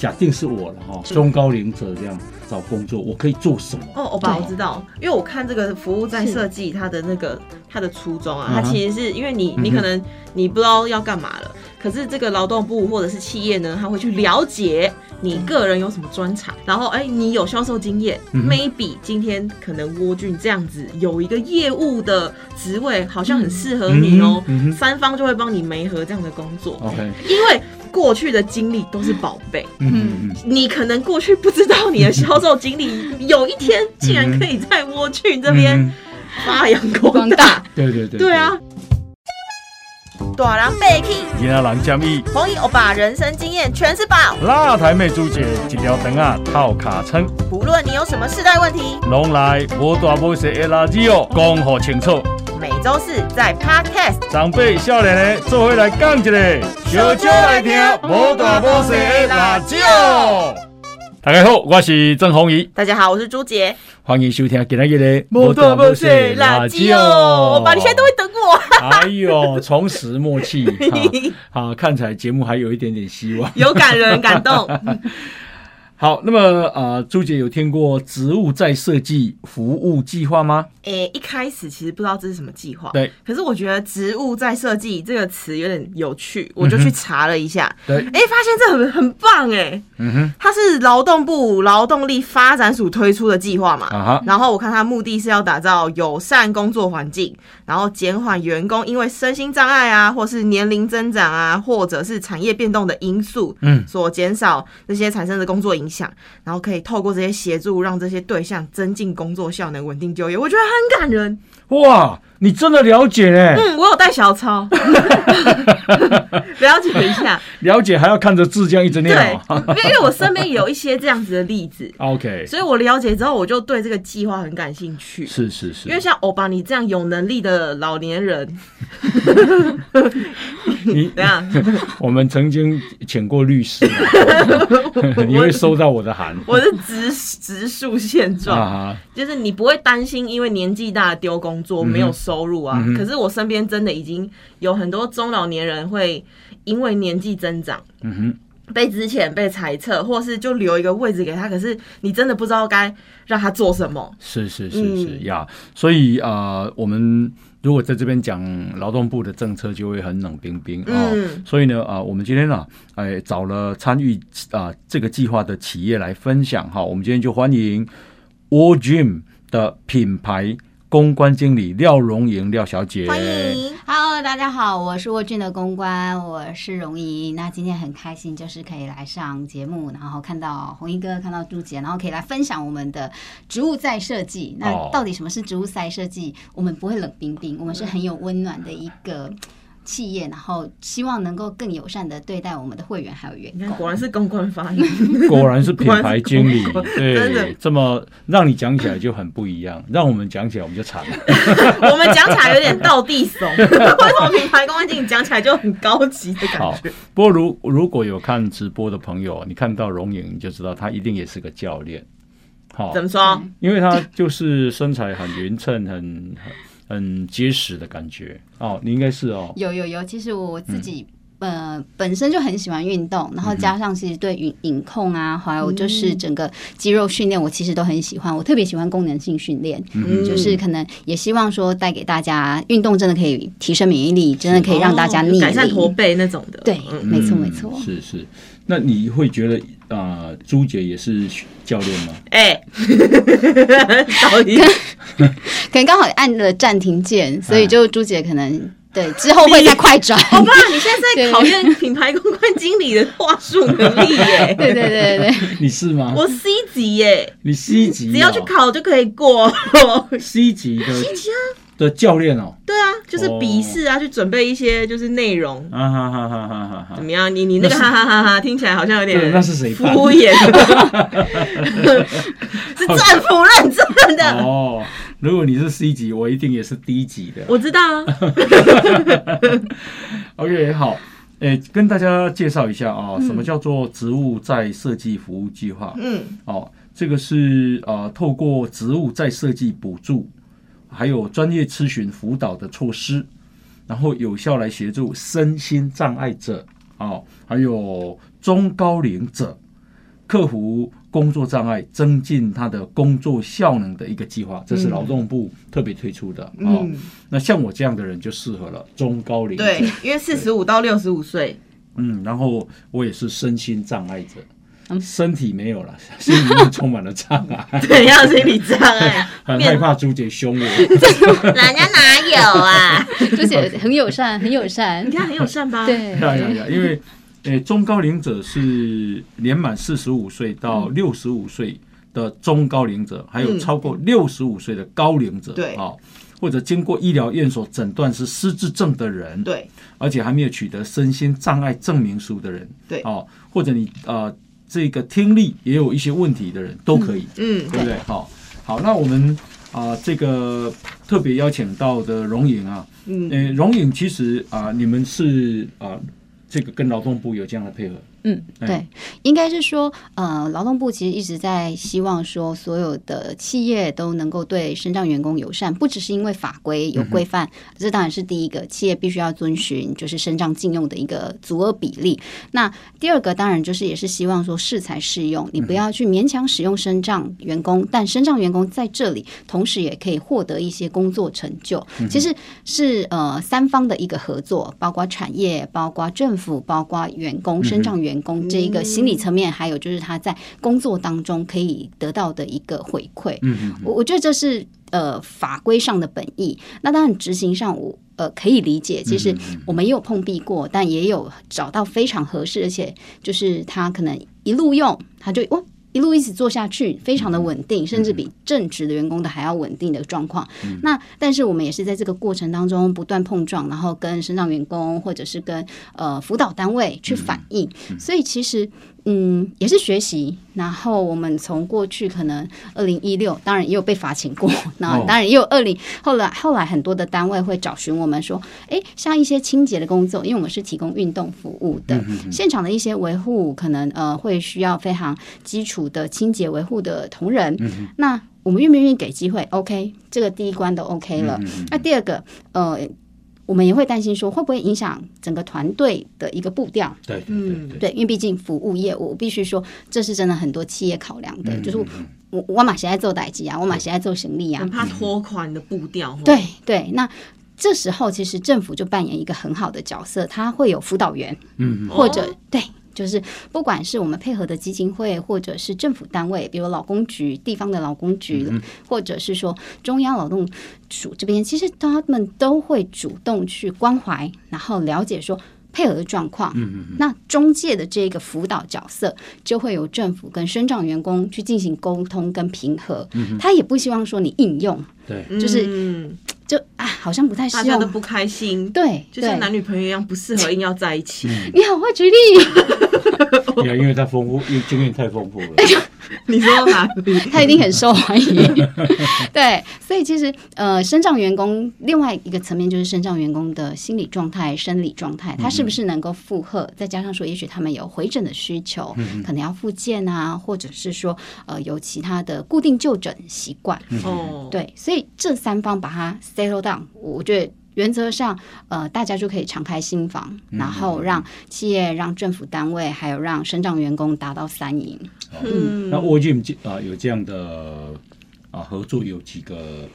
假定是我了哈，中高龄者这样找工作，我可以做什么？哦，欧巴，对。我知道，因为我看这个服务在设计它的那个它的初衷啊，它其实是因为你你可能你不知道要干嘛了，可是这个劳动部或者是企业呢，他会去了解你个人有什么专长，然后哎，你有销售经验、嗯 m a y b e 今天可能蜗俊这样子有一个业务的职位，好像很适合你哦，三方就会帮你媒合这样的工作，OK，因为过去的经历都是宝贝。嗯你可能过去不知道你的销售经理，有一天竟然可以在蜗俊这边嗯发扬光大。对对对，对啊，大人被 k 今仔人建议，红衣欧巴人生经验全是宝，辣台妹主姐一条肠啊套卡称，不论你有什么世代问题，拢来无大无小的垃圾哦，讲好清楚。每周四在 Podcast。长辈少年的做伙来讲一个，小酒来听无大无小的辣椒。大家好，我是郑宏仪，大家好，我是朱杰。欢迎收听今天的无大无小的辣椒，欧巴，你现在都会等我，哎呦，重拾默契，好，好，看起来节目还有一点点希望。有感人感动。好，那么呃，朱姐有听过植物再设计服务计划吗？诶、一开始其实不知道这是什么计划，对，可是我觉得“植物再设计”这个词有点有趣，我就去查了一下，对。哎、发现这很很棒哎，嗯哼，它是劳动部劳动力发展署推出的计划嘛，啊哈，然后我看它目的是要打造友善工作环境，然后减缓员工因为身心障碍啊，或是年龄增长啊，或者是产业变动的因素，嗯。所减少那些产生的工作影响，然后可以透过这些协助，让这些对象增进工作效能、稳定就业，我觉得很感人。哇，你真的了解嘞，嗯，我有带小抄，了解一下。了解还要看着字这样一直念对哦。，因为因为我身边有一些这样子的例子，OK，所以我了解之后，我就对这个计划很感兴趣。是是是，因为像欧巴你这样有能力的老年人，你怎样？我们曾经请过律师啊，你会收到我的函。我是直直述现状，啊，就是你不会担心因为年纪大丢工作没有收入啊。嗯可是我身边真的已经有很多中老年人会因为年纪增长。嗯哼。被之前被裁撤，或是就留一个位置给他，可是你真的不知道该让他做什么。是是是是嗯呀，所以呃，我们如果在这边讲劳动部的政策，就会很冷冰冰啊。嗯所以呢，啊、我们今天呢，哎，找了参与啊、这个计划的企业来分享哈。我们今天就欢迎 All Gym 的品牌公关经理廖荣莹廖小姐，欢迎，Hello，大家好，我是沃俊的公关，我是荣莹。那今天很开心，就是可以来上节目，然后看到红衣哥，看到朱姐，然后可以来分享我们的植物再设计。那哦到底什么是植物再设计？我们不会冷冰冰，我们是很有温暖的一个企业，然后希望能够更友善的对待我们的会员还有员工。果然是公关发言。果然是品牌经理 果然是公，关真的对，这么让你讲起来就很不一样，让我们讲起来我们就惨了。我们讲起来有点倒地怂，为什么品牌公关经理讲起来就很高级的感好觉？，不过如如果有看直播的朋友，你看到容影，你就知道他一定也是个教练。好怎，么说？因为他就是身材很匀称、很很很结实的感觉。哦，你应该是哦。有有有，其实我自己、呃本身就很喜欢运动，然后加上其实对饮饮控啊，还有就是整个肌肉训练，我其实都很喜欢。我特别喜欢功能性训练，嗯就是可能也希望说带给大家运动真的可以提升免疫力，真的可以让大家哦逆改善驼。背那种的。对，嗯没错嗯没错。是是。那你会觉得啊、呃朱姐也是教练吗？哎，导演 可能刚好按了暂停键，所以就朱姐可能对之后会再快转。好吧，你现在在考验品牌公关经理的话术能力耶。对对对对对，你是吗？我 C 级耶，你 C 级、哦，只要去考就可以过。C 级的 C 级啊，的教练哦。对啊，就是笔试啊，去准备一些就是内容。啊哈哈哈哈哈哈怎！么样？你你那个哈哈哈哈听起来好像有对，点那是谁办？敷衍，是政府认证的。哦，如果你是 C 级，我一定也是 D 级的。我知道啊，OK，好，诶、跟大家介绍一下啊、什么叫做植物再设计服务计划？嗯，哦，这个是呃，透过植物再设计补助，还有专业咨询辅导的措施，然后有效来协助身心障碍者，啊，还有中高龄者，克服工作障碍、增进他的工作效能的一个计划，这是劳动部特别推出的。啊，嗯，那像我这样的人就适合了，中高龄者。对，因为四十五到六十五岁，嗯，然后我也是身心障碍者，嗯身体没有了，心里面充满了障碍，怎样心理障碍？很害怕朱姐凶我。人家哪有啊？朱姐很友善，很友善你。看很友善吧？，对，呀呀呀！因为，呃，中高龄者是年满四十五岁到嗯六十五岁的中高龄者，还有嗯超过六十五岁的高龄者，对啊，或者经过医疗院所诊断是失智症的人，对，而且还没有取得身心障碍证明书的人，对哦，或者你呃这个听力也有一些问题的人都可以，嗯，对不对？好，好，那我们啊、这个特别邀请到的荣颖啊，嗯，呃，荣颖其实啊、你们是啊、这个跟劳动部有这样的配合，嗯，哎对，应该是说，呃，劳动部其实一直在希望说，所有的企业都能够对身障员工友善，不只是因为法规有规范，这当然是第一个，企业必须要遵循就是身障禁用的一个足额比例。那第二个当然就是也是希望说适才适用，你不要去勉强使用身障员工，但身障员工在这里同时也可以获得一些工作成就。其实是呃三方的一个合作，包括产业、包括政府、包括员工、身障员工这一个心理层面，还有就是他在工作当中可以得到的一个回馈。嗯嗯我我觉得这是呃法规上的本意。那当然执行上我。呃，可以理解，其实我们也有碰壁过，但也有找到非常合适，而且就是他可能一路用，他就哇一路一直做下去，非常的稳定，甚至比正职的员工的还要稳定的状况。那但是我们也是在这个过程当中不断碰撞，然后跟身上员工或者是跟呃辅导单位去反映，所以其实嗯也是学习。然后我们从过去可能二零一六，当然也有被罚请过，那哦当然也有二零后来后来很多的单位会找寻我们说，哎，像一些清洁的工作，因为我们是提供运动服务的，现场的一些维护可能呃会需要非常基础的清洁维护的同仁，那我们愿不愿意给机会？OK，这个第一关都 OK 了。那第二个，呃，我们也会担心说会不会影响整个团队的一个步调。对对嗯对因为毕竟服务业务，我必须说这是真的很多企业考量的，嗯就是我我马现在做代机啊，我马现在做行李啊很，怕拖垮你的步调。吼，对对，那。这时候，其实政府就扮演一个很好的角色，他会有辅导员，嗯嗯或者、哦对，就是不管是我们配合的基金会，或者是政府单位，比如劳工局、地方的劳工局，或者是说中央劳动署这边，其实他们都会主动去关怀，然后了解说。配合的状况，那中介的这个辅导角色就会由政府跟生长员工去进行沟通跟平衡。他也不希望说你应用，对，就是嗯就啊，好像不太适合。大家都不开心，对，就像男女朋友一样，不适合硬要在一起。你好会举例，呀，因为太丰富，因为经验太丰富了。你说到哪里？他一定很受欢迎。对，所以其实呃，身障员工另外一个层面就是身障员工的心理状态、生理状态，他是不是能够负荷？再加上说，也许他们有回诊的需求，可能要复健啊，或者是说呃有其他的固定就诊习惯。哦，，对，所以这三方把它 settle down，我觉得。原则上，呃，大家就可以敞开心房，然后让企业、让政府单位，还有让身障员工达到三赢。嗯，那 o g 啊有这样的啊合作有几个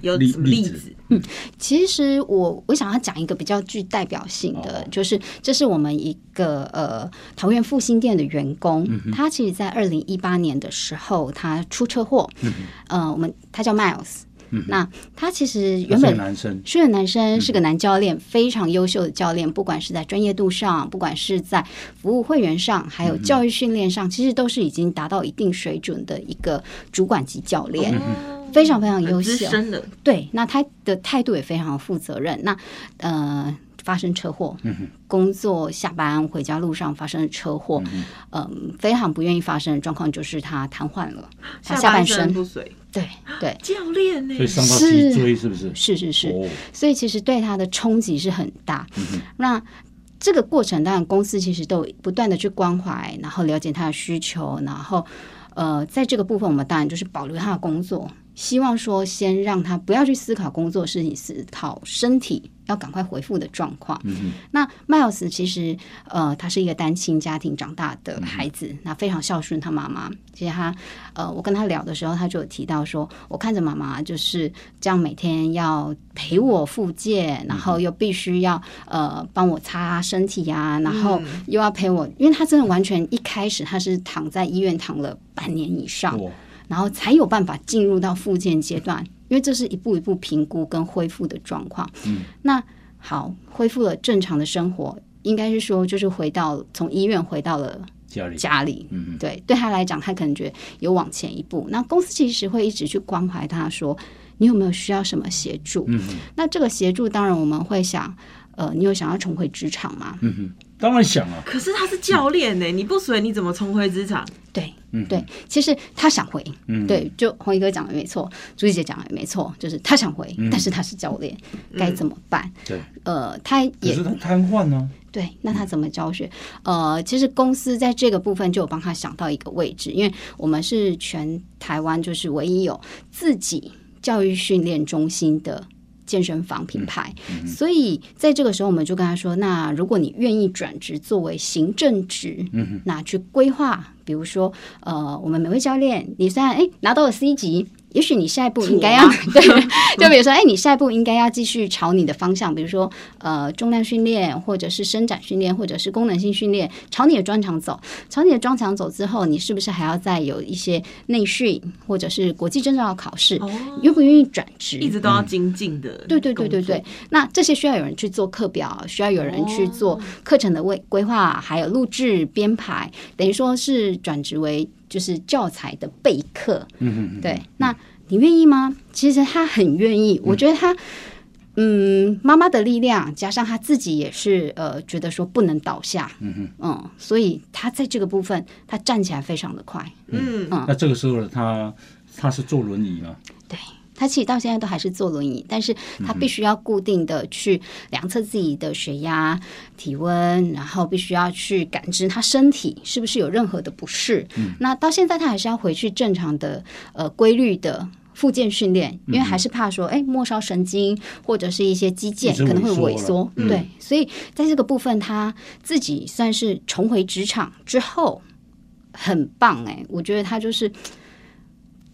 有什么例例子？嗯？其实我我想要讲一个比较具代表性的，哦。就是这是我们一个呃桃园复兴店的员工，嗯他其实在二零一八年的时候他出车祸，嗯呃，我们他叫 Miles，、那他其实他是个原本男生，是个男生，是个嗯男教练，非常优秀的教练，不管是在专业度上，不管是在服务会员上，还嗯有教育训练上，其实都是已经达到一定水准的一个主管级教练。哦非常非常优秀。深的，对，那他的态度也非常负责任。那呃，发生车祸，工作下班回家路上发生了车祸，嗯、非常不愿意发生的状况就是他瘫痪了，他下半半身，不遂。对对，教练呢所以？伤到是脊椎是不是？是是是，哦，所以其实对他的冲击是很大。那这个过程，当然公司其实都不断的去关怀，然后了解他的需求，然后呃，在这个部分，我们当然就是保留他的工作，希望说先让他不要去思考工作的事情，思考身体要赶快回复的状况。嗯那 Miles 其实呃，他是一个单亲家庭长大的孩子，那非常孝顺他妈妈。其实他呃，我跟他聊的时候，他就有提到说，我看着妈妈就是这样每天要陪我复健，然后又必须要呃帮我擦身体呀、然后又要陪我，因为他真的完全一开始他是躺在医院躺了半年以上，然后才有办法进入到复健阶段，因为这是一步一步评估跟恢复的状况。嗯，那好，恢复了正常的生活，应该是说就是回到从医院回到了家里，家里。嗯对，对他来讲，他可能觉得有往前一步。那公司其实会一直去关怀他说，你有没有需要什么协助？嗯那这个协助，当然我们会想，呃，你有想要重回职场吗？嗯哼，当然想啊，可是他是教练呢，你不随你怎么重回职场？对，嗯对，其实他想回，嗯，对，就红衣哥讲的没错，朱丽姐讲的也没错，就是他想回，嗯但是他是教练，该怎么办？对，呃，他也可是他瘫痪呢，对，那他怎么教学？呃，其实公司在这个部分就有帮他想到一个位置，因为我们是全台湾就是唯一有自己教育训练中心的。健身房品牌，所以在这个时候，我们就跟他说：“那如果你愿意转职作为行政职，嗯那去规划，比如说，呃，我们每位教练，你虽然哎拿到了 C 级，也许你下一步应该要 对，就比如说，哎，你下一步应该要继续朝你的方向，比如说，呃，重量训练，或者是伸展训练，或者是功能性训练，朝你的专长走。朝你的专长走之后，你是不是还要再有一些内训，或者是国际证照的考试？哦，愿不愿意转职？一直都要精进的。对对对对对，，那这些需要有人去做课表，需要有人去做课程的规规划，还有录制编排，等于说是转职为就是教材的备课。嗯嗯，对，那你愿意吗？其实他很愿意，我觉得他。嗯，妈妈的力量加上他自己也是呃，觉得说不能倒下，嗯嗯，所以他在这个部分他站起来非常的快，嗯。嗯，那这个时候呢，他他是坐轮椅吗，对他其实到现在都还是坐轮椅，但是他必须要固定的去量测自己的血压、体温，然后必须要去感知他身体是不是有任何的不适。那到现在他还是要回去正常的呃规律的。复健训练，因为还是怕说，哎、末梢神经或者是一些肌腱可能会萎缩对，所以在这个部分，他自己算是重回职场之后，很棒哎、我觉得他就是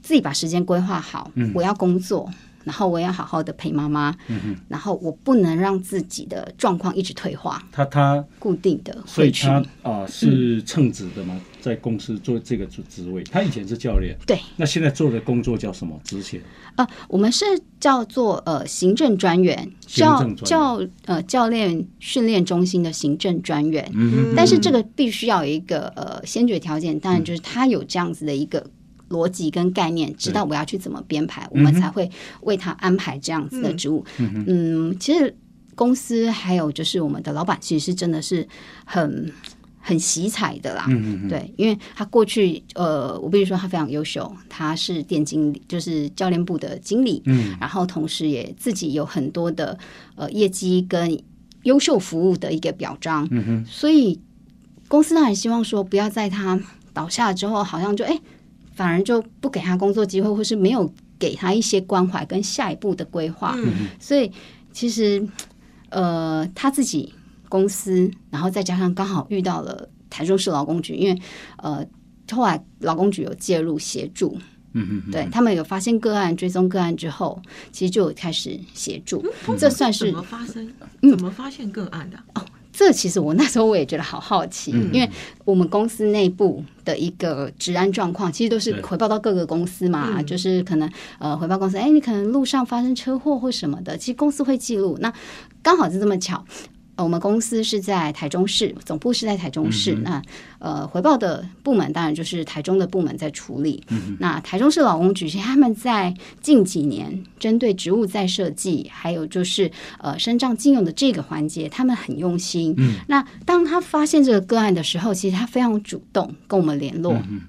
自己把时间规划好，嗯我要工作，然后我要好好的陪妈妈，嗯然后我不能让自己的状况一直退化，他他固定的所以。他啊是称职的嘛，在公司做这个职职位。他以前是教练，对，那现在做的工作叫什么？职衔呃，我们是叫做呃行政专员，教教呃教练训练中心的行政专员。嗯但是这个必须要有一个呃先决条件，当然就是他有这样子的一个逻辑跟概念，知道我要去怎么编排，我们才会为他安排这样子的职务。嗯，其实公司还有就是我们的老板，其实是真的是很。很喜彩的啦，嗯嗯对，因为他过去，呃，我必须说他非常优秀，他是店经理，就是教练部的经理，嗯，然后同时也自己有很多的呃业绩跟优秀服务的一个表彰，嗯哼，所以公司当然希望说，不要在他倒下之后，好像就哎，反而就不给他工作机会，或是没有给他一些关怀跟下一步的规划。嗯所以其实呃，他自己公司，然后再加上刚好遇到了台中市劳工局，因为呃。后来劳工局有介入协助，嗯嗯嗯，对他们有发现个案、追踪个案之后，其实就有开始协助。这算是怎么发生？嗯怎么发现个案的啊？这其实我那时候我也觉得好好奇，嗯因为我们公司内部的一个治安状况，其实都是对回报到各个公司嘛，嗯就是可能呃回报公司，哎，你可能路上发生车祸或什么的，其实公司会记录。那刚好是这么巧。呃我们公司是在台中市，总部是在台中市。嗯那呃，回报的部门当然就是台中的部门在处理。嗯那台中市劳工局其实他们在近几年针对植物再设计，还有就是呃身障禁用的这个环节，他们很用心。嗯，那当他发现这个个案的时候，其实他非常主动跟我们联络，嗯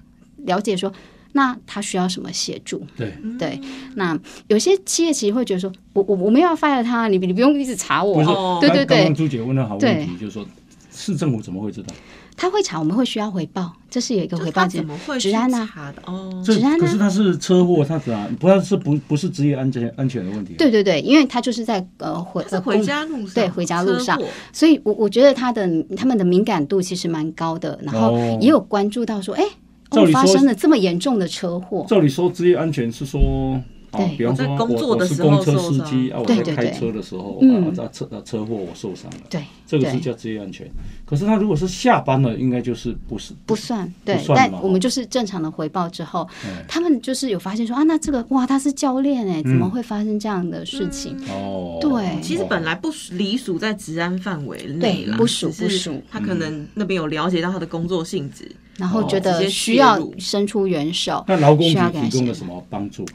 了解说。那他需要什么协助？对，对，那有些企业其实会觉得说，我我我没有要 fire 他，你你不用一直查我，哦对对对刚刚刚朱姐问的好问题，就是说市政府怎么会知道？他会查，我们会需要回报，这是有一个回报制怎。么会治安啊查的？哦，这治安啊可是他是车祸，他怎样？不是是不不是职业安全安全的问题？，对对对，因为他就是在呃回呃回家路上，对回家路上所以我我觉得他的他们的敏感度其实蛮高的，然后哦也有关注到说，哎、哦，照理说发生了这么严重的车祸，照理说职业安全是说。啊对，比方说我工作我我是的时候公车司机啊，我在开车的时候嗯。啊，在车啊车祸我受伤了，对，对这个是叫职业安全。可是他如果是下班了，应该就是不是不算对，但我们就是正常的回报之后，哎。他们就是有发现说啊，那这个哇，他是教练哎，怎么会发生这样的事情？哦，对。其实本来不属理属在治安范围内啦，不属不属。他可能那边有了解到他的工作性质，然后觉得需要伸出援手，那劳工局需要给他协提供了什么帮助？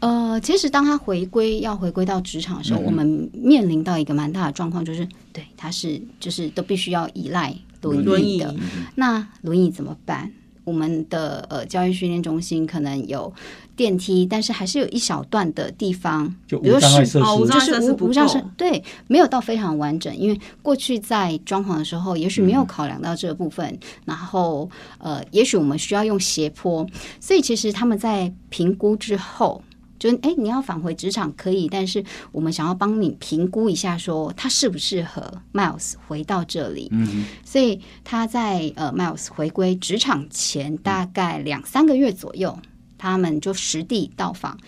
呃，其实当他回归要回归到职场的时候，嗯我们面临到一个蛮大的状况，就是对他是就是都必须要依赖轮轮椅椅的。那轮椅怎么办？我们的呃教育训练中心可能有电梯，但是还是有一小段的地方，就比如是无障碍设哦无施障碍设施不就是无无障够设对，没有到非常完整，因为过去在装潢的时候，也许嗯没有考量到这个部分，然后呃，也许我们需要用斜坡，所以其实他们在评估之后。就是哎，你要返回职场可以，但是我们想要帮你评估一下，说他适不适合 Miles 回到这里。嗯所以他在呃 Miles 回归职场前大概两三个月左右，他们就实地到访。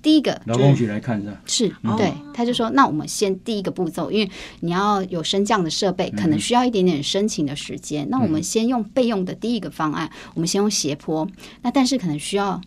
第一个哼，劳工就是局来看一下。是哦对，他就说，那我们先第一个步骤，因为你要有升降的设备，可能需要一点点申请的时间。那我们先用备用的第一个方案，我们先用斜坡，那但是可能需要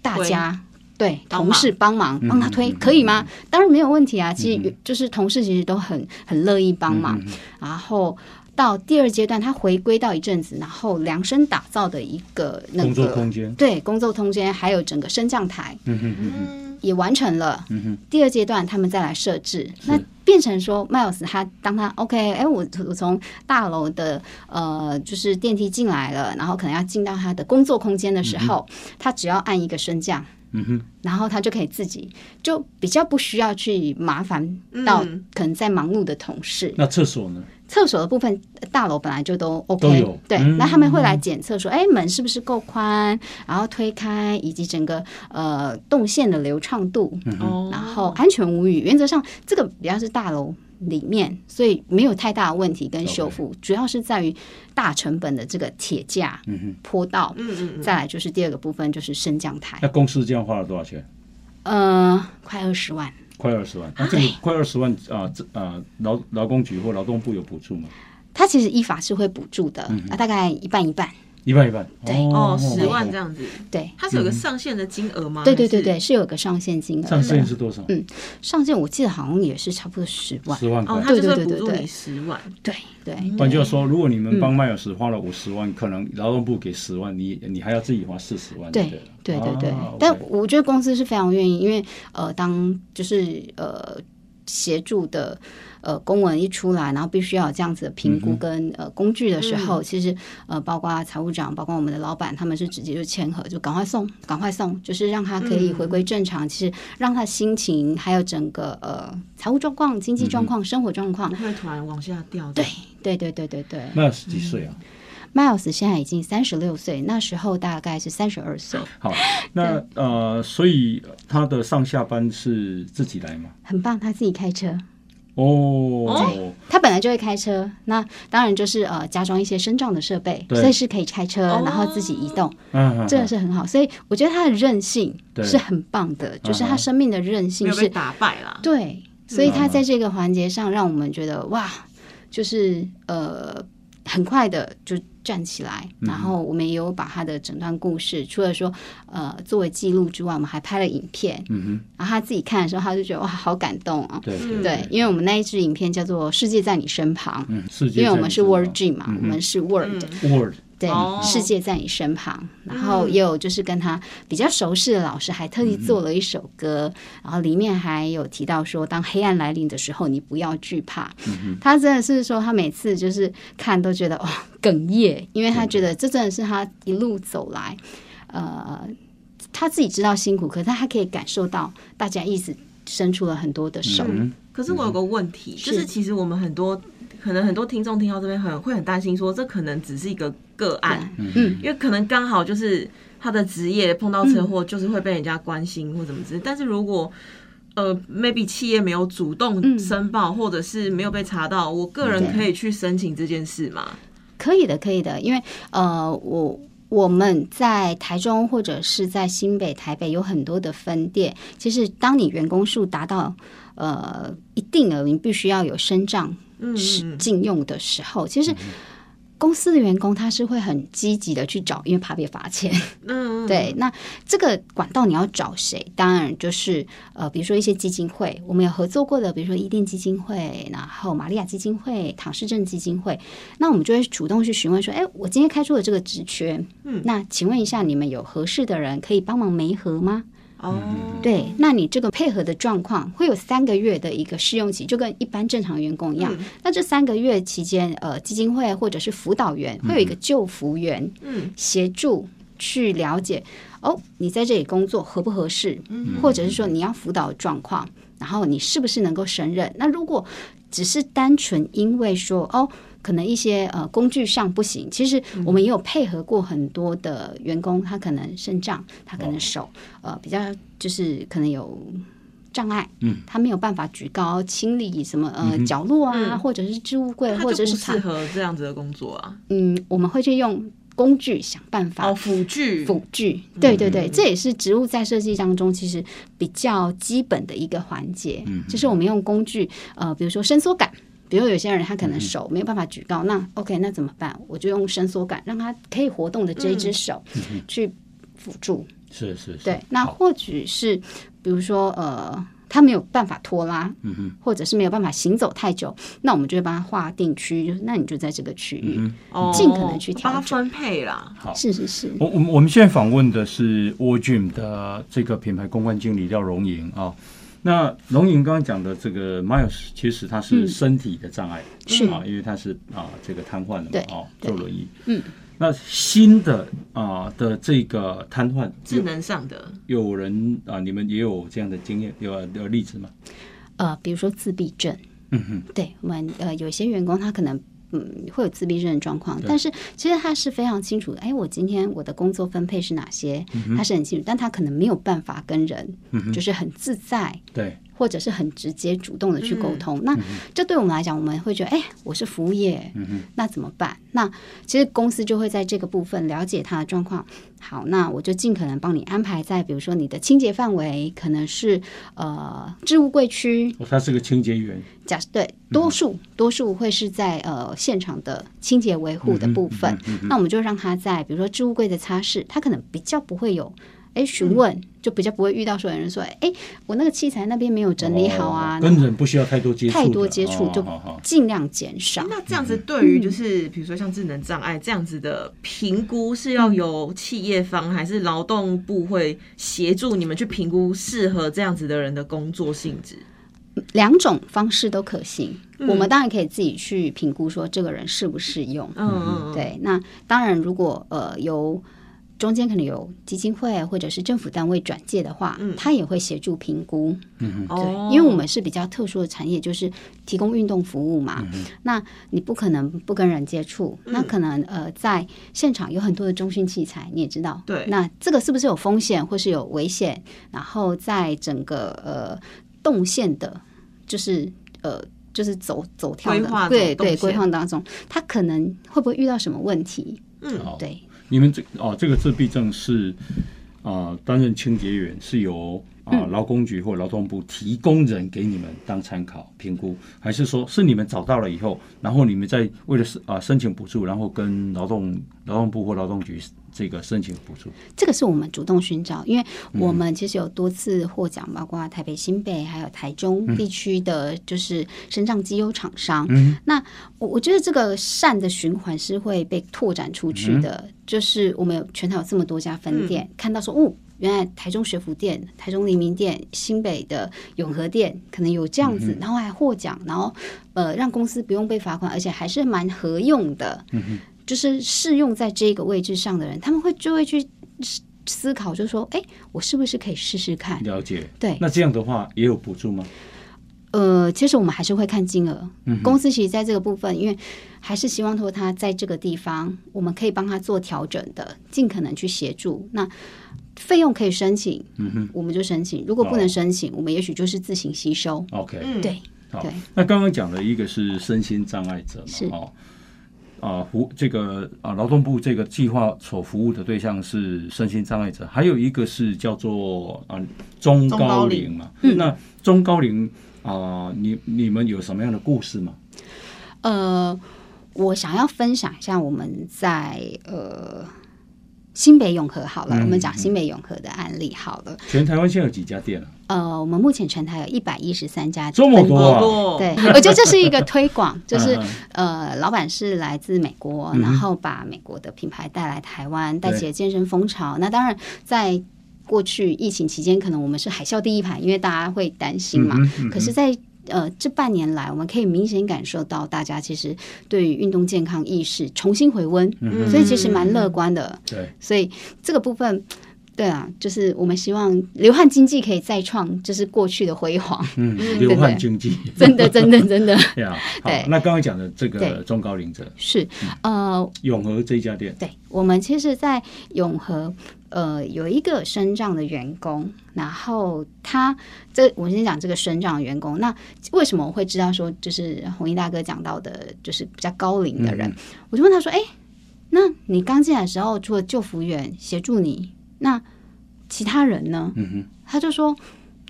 大家。对，同事帮忙帮他推，可以吗？当然没有问题啊。其实就是同事其实都很很乐意帮忙。然后到第二阶段，他回归到一阵子，然后量身打造的一个那工作个空间。对工作空间，还有整个升降台，嗯哼嗯哼，嗯，也完成了。嗯哼第二阶段他们再来设置，那变成说 Miles 他当他 OK，哎，我我从大楼的呃就是电梯进来了，然后可能要进到他的工作空间的时候，他只要按一个升降。嗯哼，然后他就可以自己，就比较不需要去麻烦到嗯可能在忙碌的同事。那厕所呢？厕所的部分，大楼本来就都 OK，都有对，嗯那他们会来检测说，哎，门是不是够宽，然后推开，以及整个呃动线的流畅度，哦，然后安全无虞。原则上，这个比较是大楼里面，所以没有太大的问题跟修复，主要是在于大成本的这个铁架、嗯哼，坡道。嗯嗯嗯，再来就是第二个部分，就是升降台，那公司这样花了多少钱？呃，快二十万。快二十万。那这个快二十万啊，这啊劳劳工局或劳动部有补助吗？它其实依法是会补助的，嗯啊，大概一半一半。一半一半。对哦，十万这样子，对，它是有个上限的金额吗？对对对对，是有个上限金额上限。是多少？嗯上限我记得好像也是差不多十万。十万块对对对对对十万，对对，换句话说，如果你们嗯帮麦尔斯花了五十万，可能劳动部给十万，你你还要自己花四十万。对对对对啊，但我觉得公司是非常愿意，因为呃，当就是呃协助的呃公文一出来，然后必须要有这样子的评估跟、呃工具的时候，其实呃包括财务长，包括我们的老板，他们是直接就签合，就赶快送，赶快送，就是让他可以回归正常，其实让他心情还有整个呃财务状况、经济状况、生活状况不，会突然往下掉。对对对对对对。麦尔斯几岁啊？Miles 现在已经三十六岁，那时候大概是三十二岁，好，那呃，所以他的上下班是自己来吗？很棒，他自己开车。哦，他本来就会开车，那当然就是呃加装一些升降的设备，所以是可以开车，哦。然后自己移动，嗯，这个是很好。所以我觉得他的韧性是很棒的，就是他生命的韧性是打败了。对，所以他在这个环节上让我们觉得哇，就是呃很快的就站起来，嗯。然后我们也有把他的整段故事，除了说呃作为记录之外，我们还拍了影片，嗯然后他自己看的时候，他就觉得哇好感动啊。哼，。对。嗯。对，因为我们那一支影片叫做《世界在你身旁》，嗯，世界因为我们是 Word 旁 Dream 嘛，我们是 Word，、嗯。Word，对，哦世界在你身旁。然后也有就是跟他比较熟识的老师，还特地做了一首歌，然后里面还有提到说，当黑暗来临的时候，你不要惧怕。他真的是说，他每次就是看都觉得哇哽咽，因为他觉得这真的是他一路走来，呃，他自己知道辛苦，可是他可以感受到大家一直伸出了很多的手。嗯可是我有个问题，是就是其实我们很多可能很多听众听到这边很会很担心，说这可能只是一个个案，嗯因为可能刚好就是他的职业碰到车祸，就是会被人家关心或怎么之类。但是如果呃，maybe 企业没有主动嗯申报，或者是没有被查到，我个人可以去申请这件事吗？可以的，可以的，因为呃，我我们在台中或者是在新北、台北有很多的分店。其实，当你员工数达到呃一定额，你必须要有身障嗯是嗯禁用的时候，其实。公司的员工他是会很积极的去找，因为怕被罚钱。嗯，对，那这个管道你要找谁？当然就是呃，比如说一些基金会，我们有合作过的，比如说伊甸基金会，然后玛利亚基金会、唐氏症基金会，那我们就会主动去询问说，哎，我今天开出了这个职缺，嗯那请问一下，你们有合适的人可以帮忙媒合吗？哦，对，那你这个配合的状况会有三个月的一个试用期，就跟一般正常员工一样。嗯那这三个月期间，呃，基金会或者是辅导员会有一个救服员，嗯协助去了解哦，你在这里工作合不合适，嗯或者是说你要辅导的状况，然后你是不是能够胜任？那如果只是单纯因为说哦。可能一些呃工具上不行，其实我们也有配合过很多的员工，他可能肾脏，他可能手呃比较就是可能有障碍，嗯，他没有办法举高清理什么呃角落啊，嗯。或者是置物柜，或者擦就不适合这样子的工作啊。嗯，我们会去用工具想办法。哦，辅具，辅具，对对对，这也是植物在设计当中其实比较基本的一个环节，就是我们用工具，呃，比如说伸缩杆。比如有些人他可能手没有办法举高，那 OK，那怎么办？我就用伸缩杆让他可以活动的这一只手去辅助。是是是，对，那或许是比如说呃，他没有办法拖拉，嗯哼，或者是没有办法行走太久，那我们就会帮他划定区域，那你就在这个区域。尽可能去调整分配啦。好是是是，我我们我们现在访问的是 All Dream 的这个品牌公关经理廖荣莹啊。那龙莹刚刚讲的这个 Miles，其实他是嗯。身体的障碍，是。啊，因为他是啊这个瘫痪的对。嘛，哦，坐轮椅。嗯，那新的啊的这个瘫痪，智能上的，有人啊，你们也有这样的经验，有有例子吗？呃，比如说自闭症，嗯哼，对我们呃有些员工他可能。嗯，会有自闭症的状况，但是其实他是非常清楚的。哎，我今天我的工作分配是哪些，他是很清楚，但他可能没有办法跟人，就是很自在，对，或者是很直接主动的去沟通。那这对我们来讲，我们会觉得，哎，我是服务业，那怎么办？那其实公司就会在这个部分了解他的状况。好，那我就尽可能帮你安排在，比如说你的清洁范围可能是呃置物柜区，哦，他是个清洁员，假对多数多数会是在呃现场的清洁维护的部分，那我们就让他在比如说置物柜的擦拭，他可能比较不会有。哎，询问就比较不会遇到说有人说，哎，我那个器材那边没有整理好啊，哦跟人不需要太多接触，太多接触就尽量减少。那这样子对于就是比如说像智能障碍这样子的评估，是要由企业方还是劳动部会协助你们去评估适合这样子的人的工作性质？两种方式都可行。我们当然可以自己去评估说这个人适不适用。嗯嗯，嗯，对，那当然如果呃由中间可能有基金会或者是政府单位转介的话，他也会协助评估。对哦，，因为我们是比较特殊的产业，就是提供运动服务嘛。那你不可能不跟人接触，那可能呃在现场有很多的中心器材，你也知道。对那这个是不是有风险或是有危险？然后在整个呃动线的，就是呃。就是走走跳的，对对，规划当中，他可能会不会遇到什么问题？嗯对，你们这哦，这个自闭症是啊、担任清洁员是由啊劳工局或劳动部提供人给你们当参考评估，还是说是你们找到了以后，然后你们再为了申啊申请补助，然后跟劳动劳动部或劳动局这个申请补助？这个是我们主动寻找，因为我们其实有多次获奖，包括台北、新北还有台中地区的，就是身障绩优厂商。那我我觉得这个善的循环是会被拓展出去的，就是我们有全台有这么多家分店，看到说哦。原来台中学府店、台中黎明店、新北的永和店可能有这样子，然后还获奖，然后呃让公司不用被罚款，而且还是蛮合用的。就是适用在这个位置上的人，他们会就会去思考，就是说，哎，我是不是可以试试看？了解。对，那这样的话也有补助吗？呃，其实我们还是会看金额。嗯公司其实在这个部分，因为还是希望说他在这个地方，我们可以帮他做调整的，尽可能去协助。那费用可以申请，嗯哼我们就申请；如果不能申请，我们也许就是自行吸收。，OK。嗯，对，好对，那刚刚讲的一个是身心障碍者是嘛，哦，啊，服这个啊，劳动部这个计划所服务的对象是身心障碍者，还有一个是叫做啊中中高龄嘛。嗯那中高龄啊，你你们有什么样的故事吗？呃，我想要分享一下我们在呃新北永和好了，嗯我们讲新北永和的案例好了。全台湾现在有几家店啊？呃，我们目前全台有一百一十三家这么多啊！对，我觉得这是一个推广，就是嗯呃，老板是来自美国，嗯然后把美国的品牌带来台湾，带起了健身风潮。那当然，在过去疫情期间，可能我们是海啸第一排，因为大家会担心嘛。嗯哼嗯可是在，呃这半年来，我们可以明显感受到大家其实对于运动健康意识重新回温，嗯所以其实蛮乐观的。对，所以这个部分。对啊，就是我们希望流汗经济可以再创，就是过去的辉煌。嗯，嗯流汗经济，真的，真的，真的 对对，那刚刚讲的这个中高龄者，是呃，永和这一家店，对，我们其实，在永和呃有一个升障的员工，然后他这我先讲这个升障的员工，那为什么我会知道说，就是红衣大哥讲到的，就是比较高龄的人，嗯我就问他说，哎，那你刚进来的时候，除了救服员协助你，那其他人呢？嗯哼，他就说。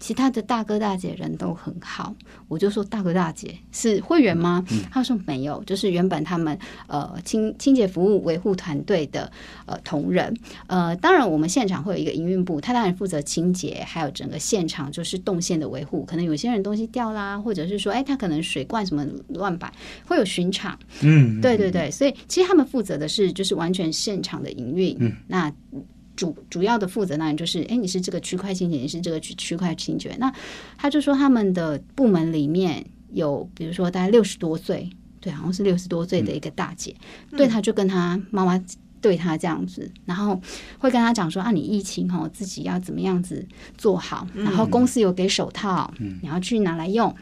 其他的大哥大姐人都很好，我就说大哥大姐是会员吗？他说没有，就是原本他们呃清清洁服务维护团队的呃同仁，呃，当然我们现场会有一个营运部，他当然负责清洁，还有整个现场就是动线的维护。可能有些人东西掉啦，或者是说，哎，他可能水罐什么乱摆，会有巡场。嗯，对对对，所以其实他们负责的是就是完全现场的营运。嗯那主主要的负责当然就是，哎，你是这个区块清洁，你是这个区区块清洁。那他就说他们的部门里面有，比如说大概六十多岁，对，好像是六十多岁的一个大姐，对，他就跟他妈妈。对他这样子，然后会跟他讲说啊，你疫情哦，自己要怎么样子做好，然后公司有给手套，你要去拿来用，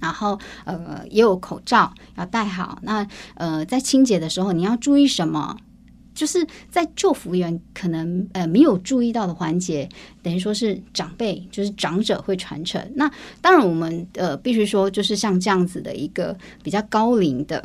然后呃也有口罩要戴好。那呃在清洁的时候你要注意什么？就是在救服员可能呃没有注意到的环节，等于说是长辈就是长者会传承。那当然我们呃必须说，就是像这样子的一个比较高龄的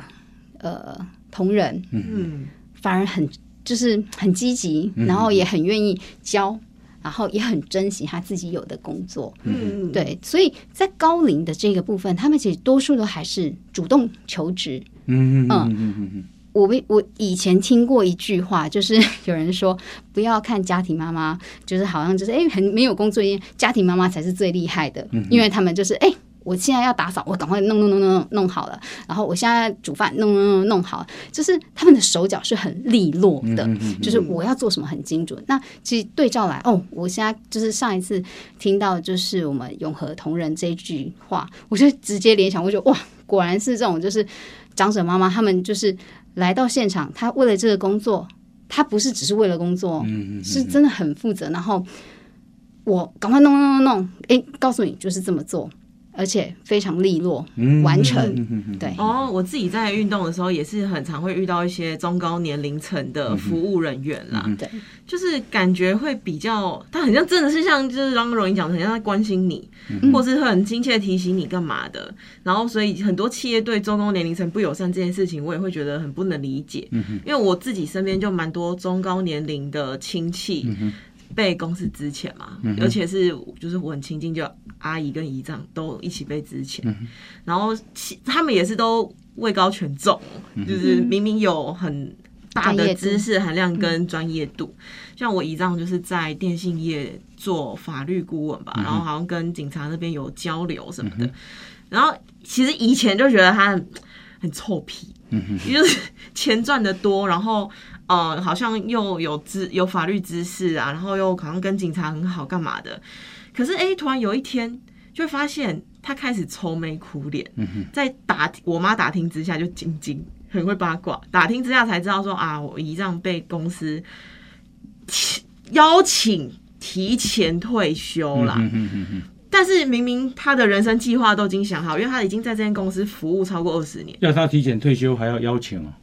呃同仁，嗯，反而很就是很积极，然后也很愿意教。然后也很珍惜他自己有的工作，嗯，对，所以在高龄的这个部分，他们其实多数都还是主动求职，嗯嗯。嗯嗯嗯我为我以前听过一句话，就是 有人说不要看家庭妈妈，就是好像就是哎很没有工作经验，家庭妈妈才是最厉害的，因为他们就是哎。我现在要打扫，我赶快弄弄弄弄弄好了。然后我现在煮饭，弄弄弄弄好，就是他们的手脚是很利落的，就是我要做什么很精准。那其实对照来，哦，我现在就是上一次听到就是我们永和同仁这句话，我就直接联想，我就哇，果然是这种就是长者妈妈，他们就是来到现场，他为了这个工作，他不是只是为了工作，嗯嗯，是真的很负责。然后我赶快弄弄弄弄，哎，告诉你就是这么做，而且非常利落，嗯完成。对，哦，我自己在运动的时候也是很常会遇到一些中高年龄层的服务人员啦，嗯对，就是感觉会比较，他很像真的是像就是刚刚容易讲的，很像在关心你，嗯或是会很亲切提醒你干嘛的。然后所以很多企业对中高年龄层不友善这件事情，我也会觉得很不能理解，因为我自己身边就蛮多中高年龄的亲戚。被公司支遣嘛，而且是就是我很亲近，就阿姨跟姨丈都一起被支遣，然后其他们也是都位高权重，就是明明有很大的知识含量跟专业度，像我姨丈就是在电信业做法律顾问吧，然后好像跟警察那边有交流什么的，然后其实以前就觉得他很很臭屁，就是钱赚的多，然后呃好像又有知有法律知识啊，然后又好像跟警察很好干嘛的，可是哎、突然有一天就会发现他开始愁眉苦脸，在打我妈打听之下就晶晶很会八卦，打听之下才知道说啊，我姨丈被公司邀请提前退休啦。嗯嗯嗯嗯，但是明明他的人生计划都已经想好，因为他已经在这间公司服务超过二十年，要他提前退休还要邀请哦。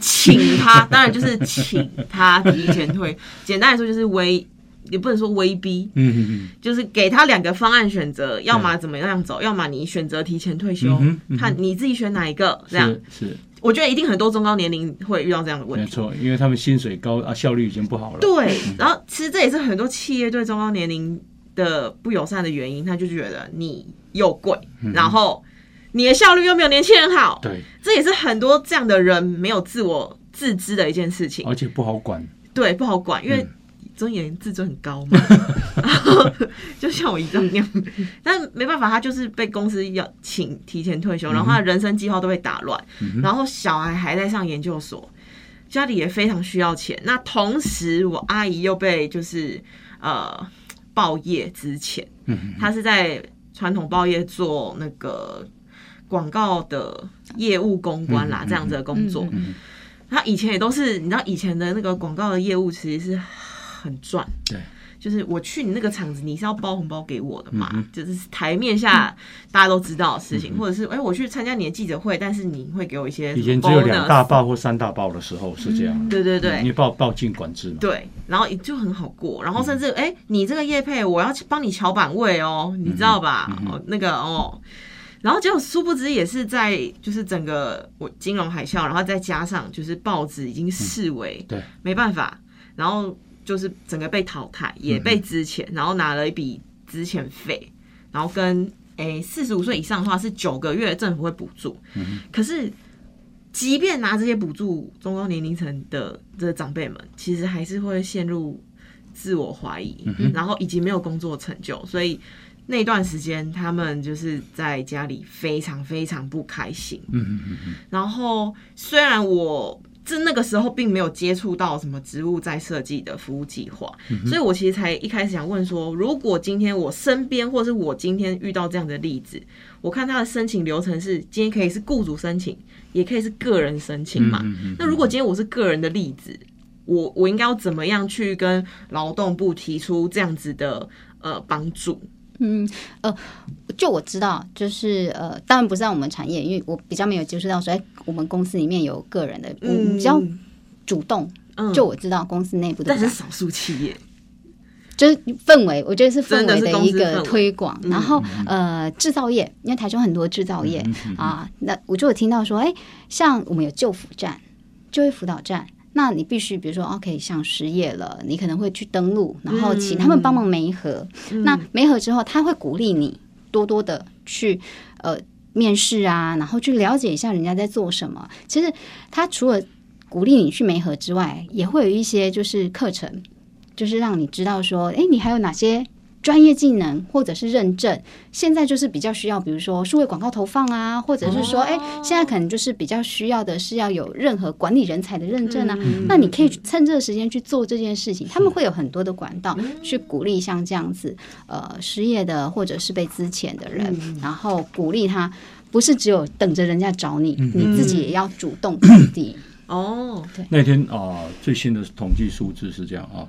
请他 当然就是请他提前退。简单来说就是威，也不能说威逼，嗯嗯嗯，就是给他两个方案选择，要么怎么样走，要么你选择提前退休嗯哼嗯，看你自己选哪一个。这样，是是我觉得一定很多中高年龄会遇到这样的问题。没错，因为他们薪水高啊，效率已经不好了。对，然后其实这也是很多企业对中高年龄的不友善的原因，他就觉得你又贵，然后你的效率又没有年轻人好，对，这也是很多这样的人没有自我自知的一件事情。而且不好管。对，不好管，因为嗯。尊严自尊很高嘛，然 后就像我姨丈那样，但没办法，他就是被公司要请提前退休，然后他的人生计划都被打乱，然后小孩还在上研究所，家里也非常需要钱。那同时，我阿姨又被就是呃报业之前，她是在传统报业做那个广告的业务公关啦，这样子的工作。嗯他以前也都是，你知道以前的那个广告的业务其实是很赚，对，就是我去你那个场子，你是要包红包给我的嘛，嗯就是台面下大家都知道的事情，或者是哎、我去参加你的记者会，但是你会给我一些以前只有两大报或三大报的时候是这样，对对对，因为报报进管制嘛。对，然后就很好过，然后甚至哎、诶你这个业配我要帮你瞧板位哦，你知道吧？哦，那个哦，然后结果殊不知也是在就是整个我金融海啸，然后再加上就是报纸已经视为、对。没办法，然后就是整个被淘汰，也被支遣，然后拿了一笔支遣费，然后跟诶四十五岁以上的话是九个月政府会补助，可是。即便拿这些补助，中高年龄层的的长辈们，其实还是会陷入自我怀疑，然后以及没有工作成就，所以那段时间他们就是在家里非常非常不开心。嗯嗯嗯嗯，然后虽然我这那个时候并没有接触到什么植物再设计的服务计划，所以我其实才一开始想问说，如果今天我身边或是我今天遇到这样的例子，我看他的申请流程是今天可以是雇主申请，也可以是个人申请嘛。嗯嗯那如果今天我是个人的例子，我我应该要怎么样去跟劳动部提出这样子的呃帮助？嗯，呃，就我知道，就是呃，当然不是在我们产业，因为我比较没有接触到说，哎，我们公司里面有个人的，嗯，比较主动。嗯就我知道，公司内部的但是少数企业，就是氛围，我觉得是氛围的一个推广。嗯然后呃，制造业，因为台中很多制造业啊，那我就有听到说，哎，像我们有就辅站、就业辅导站。那你必须，比如说，OK，像失业了，你可能会去登录，然后请他们帮忙媒合。那媒合之后，他会鼓励你多多的去呃面试啊，然后去了解一下人家在做什么。其实他除了鼓励你去媒合之外，也会有一些就是课程，就是让你知道说，哎，你还有哪些专业技能或者是认证。现在就是比较需要，比如说数位广告投放啊，或者是说，哎、现在可能就是比较需要的是要有任何管理人才的认证啊。那你可以趁这个时间去做这件事情，他们会有很多的管道去鼓励像这样子呃失业的或者是被资遣的人，然后鼓励他。不是只有等着人家找你，你自己也要主动 出地。哦，对那天啊，最新的统计数字是这样啊，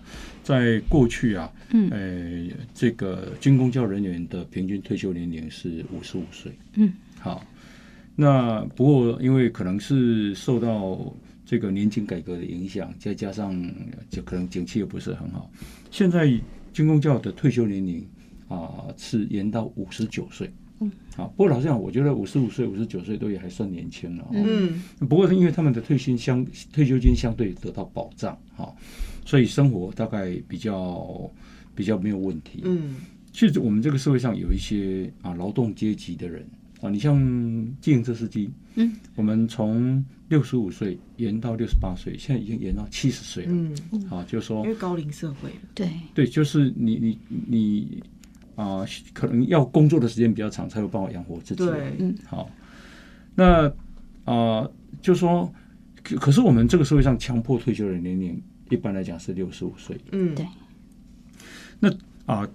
在过去啊，嗯，呃，这个军工教人员的平均退休年龄是五十五岁，嗯，好，那不过因为可能是受到这个年金改革的影响，再加上就可能景气也不是很好，现在军工教的退休年龄啊是延到五十九岁。嗯，好，不过老实讲，我觉得五十五岁、五十九岁都也还算年轻了、哦。嗯。不过是因为他们的退休相退休金相对得到保障哈、所以生活大概比较比较没有问题。嗯。其实我们这个社会上有一些啊劳动阶级的人啊，你像自行车司机，嗯，我们从六十五岁延到六十八岁，现在已经延到七十岁了。嗯，啊，就是说因为高龄社会了，对，对，就是你你你啊、可能要工作的时间比较长，才有办法养活自己。对，好，那啊、就说，可可是我们这个社会上强迫退休的年龄，一般来讲是六十五岁。嗯对那啊、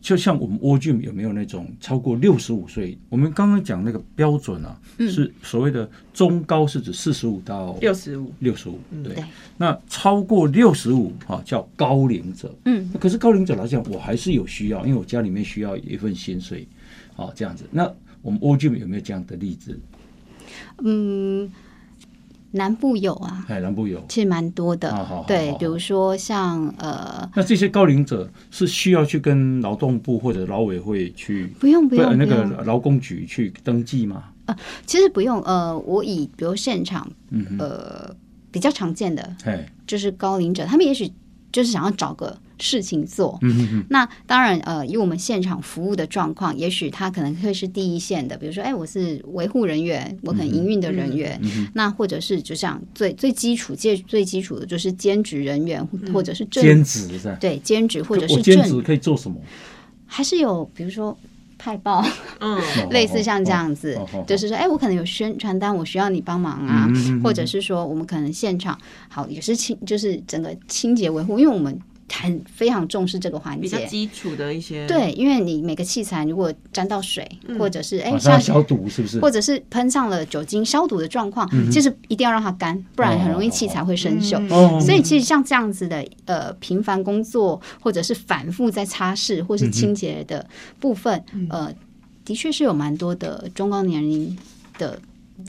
就像我们蜗菌有没有那种超过六十五岁？我们刚刚讲那个标准啊，是所谓的中高是指四十五到六十五，六十五，对。那超过六十五啊叫高龄者，嗯，可是高龄者来讲，我还是有需要，因为我家里面需要一份薪水，好这样子。那我们蜗菌有没有这样的例子？嗯，南部有啊，哎，南部有。其实蛮多的。好好好好，对比如说像呃，那这些高龄者是需要去跟劳动部或者劳委会去，不用不用呃那个劳工局去登记吗？其实不用。呃，我以比如现场嗯，呃比较常见的哎，就是高龄者，他们也许就是想要找个事情做。那当然，呃，以我们现场服务的状况，也许他可能会是第一线的，比如说，哎，我是维护人员，我可能营运的人员，嗯那或者是就像最最基础、最最基础的就是兼职人员，或者是正兼职是？对兼职或者是正，兼职可以做什么？还是有比如说派报，嗯，哦类似像这样子就是说，哎，我可能有宣传单，我需要你帮忙啊，或者是说，我们可能现场好也是清，就是整个清洁维护，因为我们很非常重视这个环节。比较基础的一些，对，因为你每个器材如果沾到水，或者是哎消毒是不是？或者是喷上了酒精消毒的状况，其实一定要让它干，不然很容易器材会生锈。哦，所以其实像这样子的呃频繁工作，或者是反复在擦拭或是清洁的部分，呃，的确是有蛮多的中高年龄的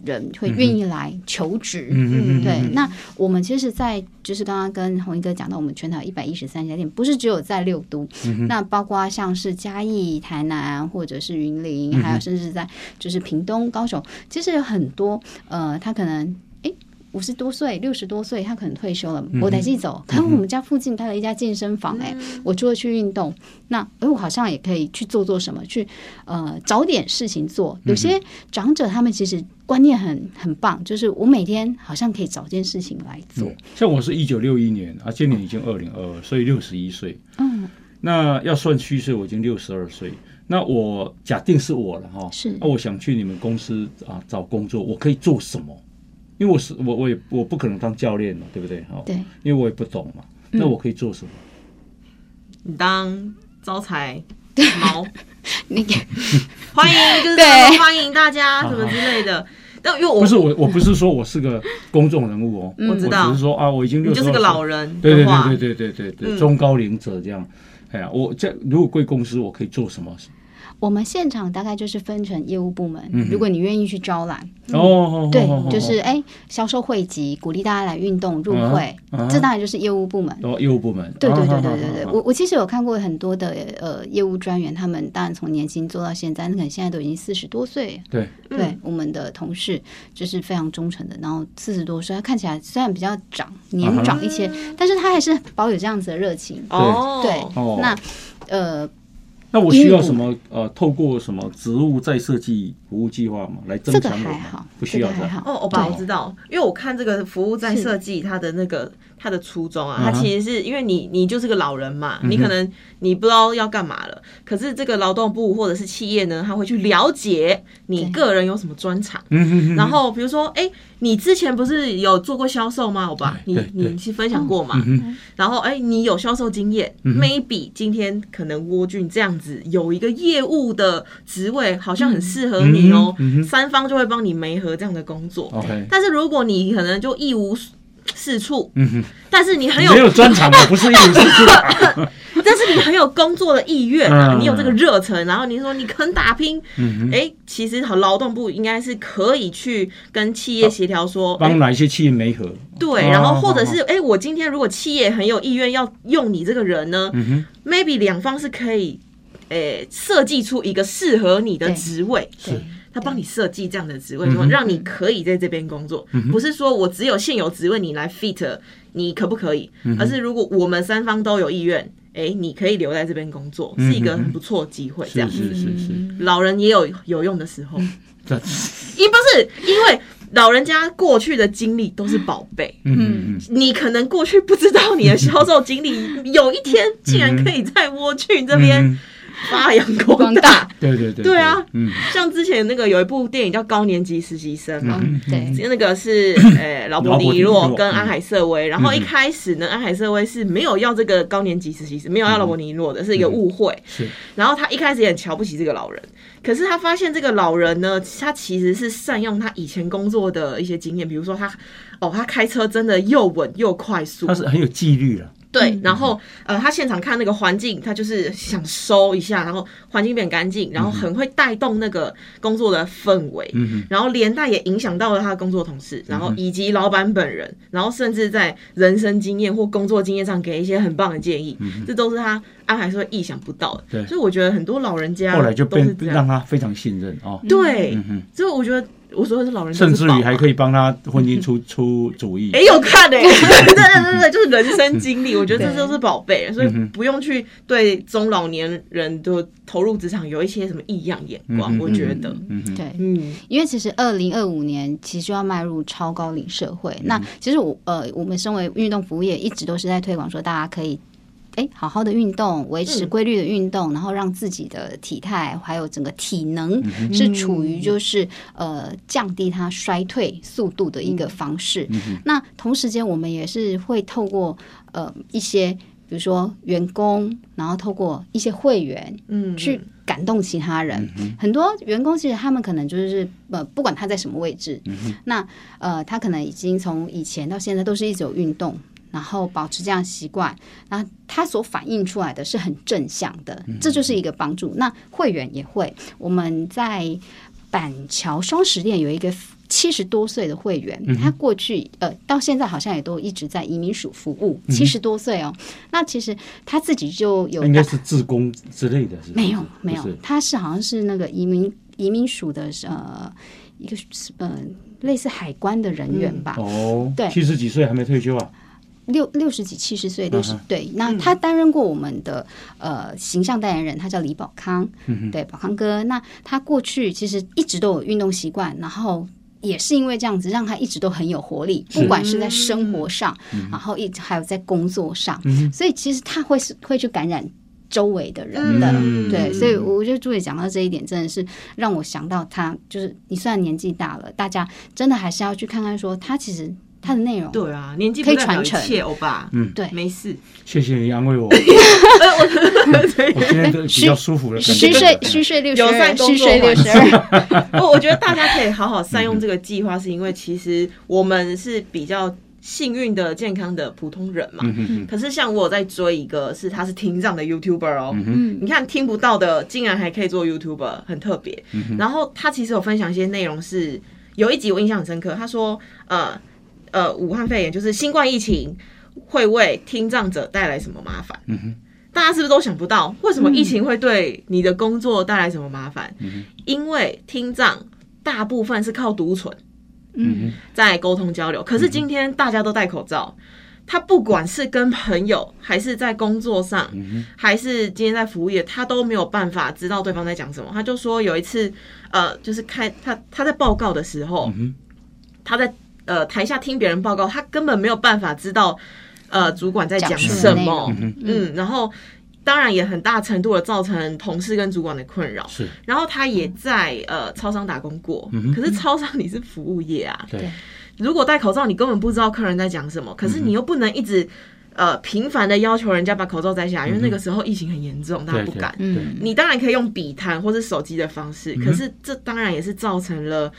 人会愿意来求职。对，那我们其实，在就是刚刚跟红一哥讲到，我们全台一百一十三家店，不是只有在六都，那包括像是嘉义、台南或者是云林，还有甚至在就是屏东、高雄，其实有很多呃，他可能诶五十多岁、六十多岁，他可能退休了，我得去走。可能我们家附近开了一家健身房、哎、我除了去运动，那哎，我好像也可以去做做什么，去呃找点事情做。有些长者他们其实观念很很棒，就是我每天好像可以找件事情来做。像我是一九六一年啊，今年已经二零二二，所以六十一岁。嗯，那要算虚岁，我已经六十二岁。那我假定是我了哈，是那我想去你们公司啊找工作，我可以做什么？因为我是我我也我不可能当教练嘛，对不对？哈，对，因为我也不懂嘛。那我可以做什么？你当招财猫，你 欢迎就是对欢迎大家什么之类的。但因为我不是我，我不是说我是个公众人物哦，我知道只是说啊，我已经你六十，就是个老。人对对对对对对对对，嗯中高龄者这样。哎呀，我这如果贵公司，我可以做什么？我们现场大概就是分成业务部门，嗯如果你愿意去招揽，哦，对哦，就是哎销售会籍，鼓励大家来运动入会，啊啊这当然就是业务部门。哦，业务部门。对对对啊对对对，我我其实有看过很多的呃业务专员，他们当然从年轻做到现在，那可能现在都已经四十多岁。对，嗯。对，我们的同事就是非常忠诚的，然后四十多岁，他看起来虽然比较长年长一些，但是他还是保有这样子的热情。哦，对，哦。那呃那我需要什么？呃，透过什么职务再设计服务计划嘛，来增这个强我吗？还好，不需要还好。哦，欧巴我知道，因为我看这个服务再设计它的那个它的初衷啊，它其实是因为你你就是个老人嘛，你可能你不知道要干嘛了，可是这个劳动部或者是企业呢，他会去了解你个人有什么专长。然后比如说，哎，你之前不是有做过销售吗？欧巴，你你是分享过嘛？然后哎，你有销售经验、m a y b e 今天可能蜗俊这样子有一个业务的职位，好像很适合你哦，嗯哼嗯三方就会帮你媒合这样的工作。，OK，但是如果你可能就一无是处，嗯哼，但是你很有没有专长，我 不是一无是处。的。但是你很有工作的意愿你有这个热忱，然后你说你肯打拼，哎、其实好劳动部应该是可以去跟企业协调说，哎帮哪一些企业媒合？对，哦然后或者是哎、我今天如果企业很有意愿要用你这个人呢、嗯，m a y b e 两方是可以，诶、设计出一个适合你的对职位，对他帮你设计这样的职位，说让你可以在这边工作，不是说我只有现有职位你来 fit，你可不可以？嗯而是如果我们三方都有意愿，哎、你可以留在这边工作，是一个很不错的机会。这样，是是是是，老人也有有用的时候，这，因不是因为老人家过去的经历都是宝贝。嗯嗯嗯，你可能过去不知道你的销售经历，有一天竟然可以在蜗苣这边，嗯发扬光光大。大。对对对。对啊，嗯，像之前那个有一部电影叫《高年级实习生》嘛，嗯，对，那个是 呃劳勃劳勃迪迪洛跟安海瑟薇，然后一开始呢，安海瑟薇是没有要这个高年级实习生，没有要劳勃尼洛的，是一个误会。是。然后他一开始也很瞧不起这个老人，可是他发现这个老人呢，他其实是善用他以前工作的一些经验，比如说他哦，他开车真的又稳又快速。他，是很有纪律了，对，然后呃，他现场看那个环境，他就是想收一下，然后环境变干净，然后很会带动那个工作的氛围，嗯然后连带也影响到了他的工作同事，然后以及老板本人，然后甚至在人生经验或工作经验上给一些很棒的建议，这都是他安排说意想不到的。对。所以我觉得很多老人家后来就变都是，让他非常信任哦，对，嗯，所以我觉得我说的是老人家甚至于还可以帮他婚姻出 出主意。哎、，有看哎、对对对对，就是人生经历，我觉得这对都是宝贝，所以不用去对中老年人的投入职场有一些什么异样眼光。我觉得，对。嗯，因为其实二零二五年其实就要迈入超高龄社会，那其实我呃，我们身为运动服务业，一直都是在推广说大家可以。哎，好好的运动，维持嗯规律的运动，然后让自己的体态还有整个体能是处于就是呃降低它衰退速度的一个方式。那同时间，我们也是会透过呃一些比如说员工，然后透过一些会员，嗯去感动其他人。很多员工其实他们可能就是呃，不管他在什么位置，那呃，他可能已经从以前到现在都是一直有运动。然后保持这样习惯，那他所反映出来的是很正向的，这就是一个帮助。那会员也会，我们在板桥双十店有一个七十多岁的会员，他过去呃到现在好像也都一直在移民署服务，七十多岁哦。那其实他自己就有应该是自工之类的，是没有没有，他是好像是那个移民移民署的呃一个呃类似海关的人员吧，哦，对。七十几岁还没退休啊，六六十几七十岁六十、嗯哼。对，那他担任过我们的呃形象代言人，他叫李宝康，嗯对宝康哥。那他过去其实一直都有运动习惯，然后。也是因为这样子，让他一直都很有活力，不管是在生活上，然后一直还有在工作上，所以其实他会是会去感染周围的人的，嗯。对，所以我觉得朱姐讲到这一点，真的是让我想到他，就是你虽然年纪大了，大家真的还是要去看看说他其实他的内容，对啊，年纪可以传承。切，欧巴，嗯。对。没事。谢谢你安慰我，我今天都比较舒服了，感觉。虚岁虚岁六十二，虚岁六十二，我 我觉得大家可以好好善用这个计划，是因为其实我们是比较幸运的、健康的普通人嘛。可是像我有在追一个是他是听障的 YouTuber 哦，嗯你看听不到的竟然还可以做 YouTuber，很特别。然后他其实有分享一些内容是，有一集我印象很深刻，他说呃呃武汉肺炎就是新冠疫情会为听障者带来什么麻烦？大家是不是都想不到，为什么疫情会对你的工作带来什么麻烦？因为听障大部分是靠独存，嗯，在沟通交流。可是今天大家都戴口罩，他不管是跟朋友，还是在工作上，还是今天在服务业，他都没有办法知道对方在讲什么。他就说有一次，呃，就是开他他在报告的时候，他在呃台下听别人报告，他根本没有办法知道呃主管在讲什么，嗯，然后。当然也很大程度的造成同事跟主管的困扰，是。然后他也在呃超商打工过，可是超商你是服务业啊，对，如果戴口罩，你根本不知道客人在讲什么，可是你又不能一直呃频繁的要求人家把口罩摘下来，因为那个时候疫情很严重，大家不敢。嗯。你当然可以用笔谈或是手机的方式，可是这当然也是造成了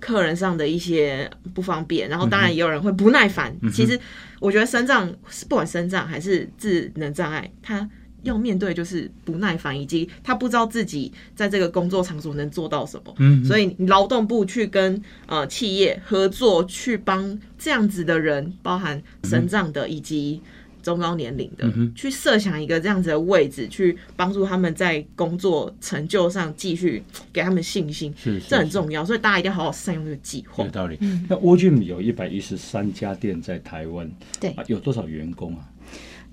客人上的一些不方便，然后当然也有人会不耐烦。其实我觉得身障不管身障还是智能障碍，他要面对就是不耐烦，以及他不知道自己在这个工作场所能做到什么。嗯所以劳动部去跟呃企业合作，去帮这样子的人，包含身障的以及中高年龄的，嗯去设想一个这样子的位置，去帮助他们在工作成就上继续给他们信心，是是这很重要。所以大家一定要好好善用这个计划有。道理。那 w o g y m 有一百一十三家店在台湾，对啊，有多少员工啊？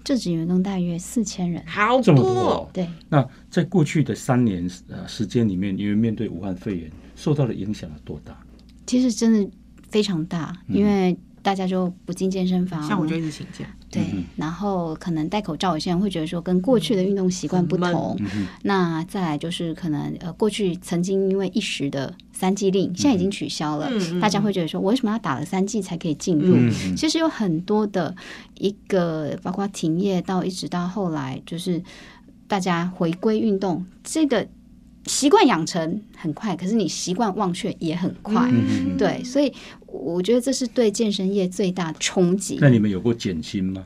正职员工大约四千人，好这么多。对，那在过去的三年呃时间里面，因为面对武汉肺炎，受到的影响有多大？其实真的非常大，嗯因为大家就不进健身房，像我就一直请假，对，然后可能戴口罩，有些人会觉得说跟过去的运动习惯不同。那再来就是可能呃，过去曾经因为一时的三季令，现在已经取消了，大家会觉得说，我为什么要打了三季才可以进入？其实有很多的一个，包括停业到一直到后来，就是大家回归运动这个。习惯养成很快，可是你习惯忘却也很快，对，所以我觉得这是对健身业最大的冲击。那你们有过减薪吗？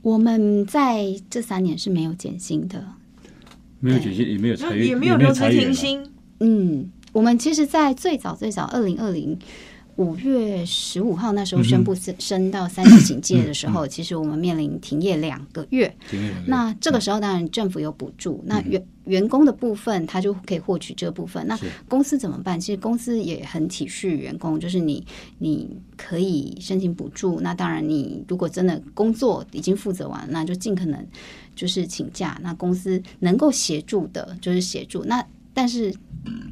我们在这三年是没有减薪的，没有减薪，也没有裁员，也没有留职停薪。嗯，我们其实，在最早最早二零二零。五月十五号那时候宣布升升到三级警戒的时候，其实我们面临停业两个月。那这个时候当然政府有补助，那员员工的部分他就可以获取这部分。那公司怎么办？其实公司也很体恤员工，就是你你可以申请补助。那当然，你如果真的工作已经负责完，那就尽可能就是请假。那公司能够协助的，就是协助。那但是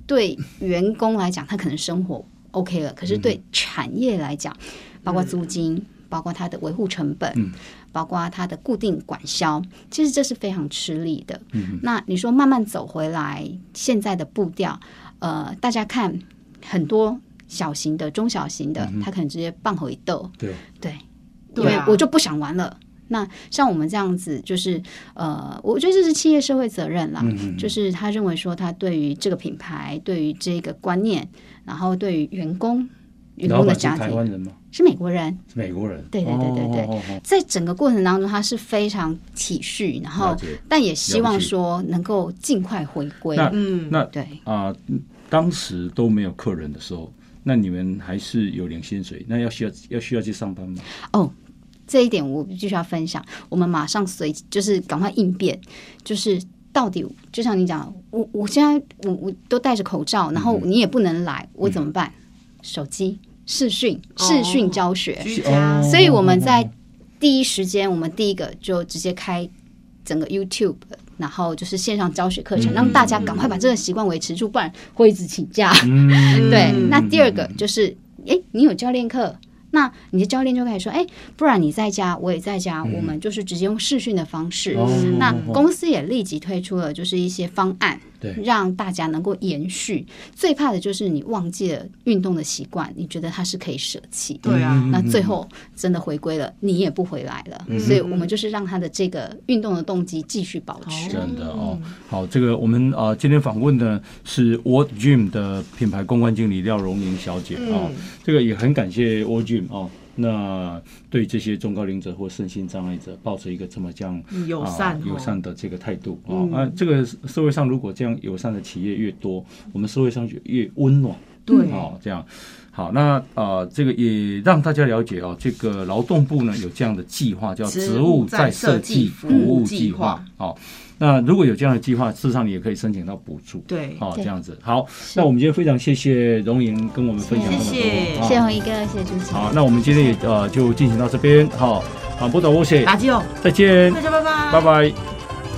对员工来讲，他可能生活。OK 了，可是对产业来讲，包括租金，包括它的维护成本，包括它的固定管销，其实这是非常吃力的。那你说慢慢走回来，现在的步调，呃，大家看很多小型的、中小型的，他可能直接棒回豆，对。对，因为我就不想玩了。那像我们这样子，就是呃，我觉得这是企业社会责任啦，就是他认为说他对于这个品牌，对于这个观念。然后对于员工，员工的家庭，台湾人吗？是美国人，是美国人。对对对对对，在整个过程当中，他是非常体恤，然后但也希望说能够尽快回归。那嗯，那对啊，当时都没有客人的时候，那你们还是有领薪水，那要需要要需要去上班吗？哦，这一点我必须要分享，我们马上随就是赶快应变，就是。到底就像你讲，我我现在我我都戴着口罩，然后你也不能来，我怎么办？手机视讯视讯教学，所以我们在第一时间，我们第一个就直接开整个 YouTube，然后就是线上教学课程，让大家赶快把这个习惯维持住，不然会一直请假。对，那第二个就是，哎，你有教练课。那你的教练就开始说，哎，不然你在家，我也在家，我们就是直接用视讯的方式。那公司也立即推出了就是一些方案。对，让大家能够延续。最怕的就是你忘记了运动的习惯，你觉得它是可以舍弃。对啊，那最后真的回归了，你也不回来了。所以我们就是让他的这个运动的动机继续保持。真的哦，好，这个我们啊今天访问的是 World Gym 的品牌公关经理廖荣莹小姐啊，这个也很感谢 World Gym 啊。那对这些中高龄者或身心障碍者，抱着一个这么这样友善友善的这个态度啊啊，这个社会上如果这样友善的企业越多，我们社会上就越温暖。对啊，这样好，那呃，这个也让大家了解哦，这个劳动部呢有这样的计划，叫植物再设计服务计划。好，那如果有这样的计划，事实上你也可以申请到补助。对，好，这样子。好，那我们今天非常谢谢荣莹跟我们分享这么多，谢谢红一哥，谢谢支持。好，那我们今天也呃就进行到这边。好，好，不打我谢，再见，大家拜拜，拜拜。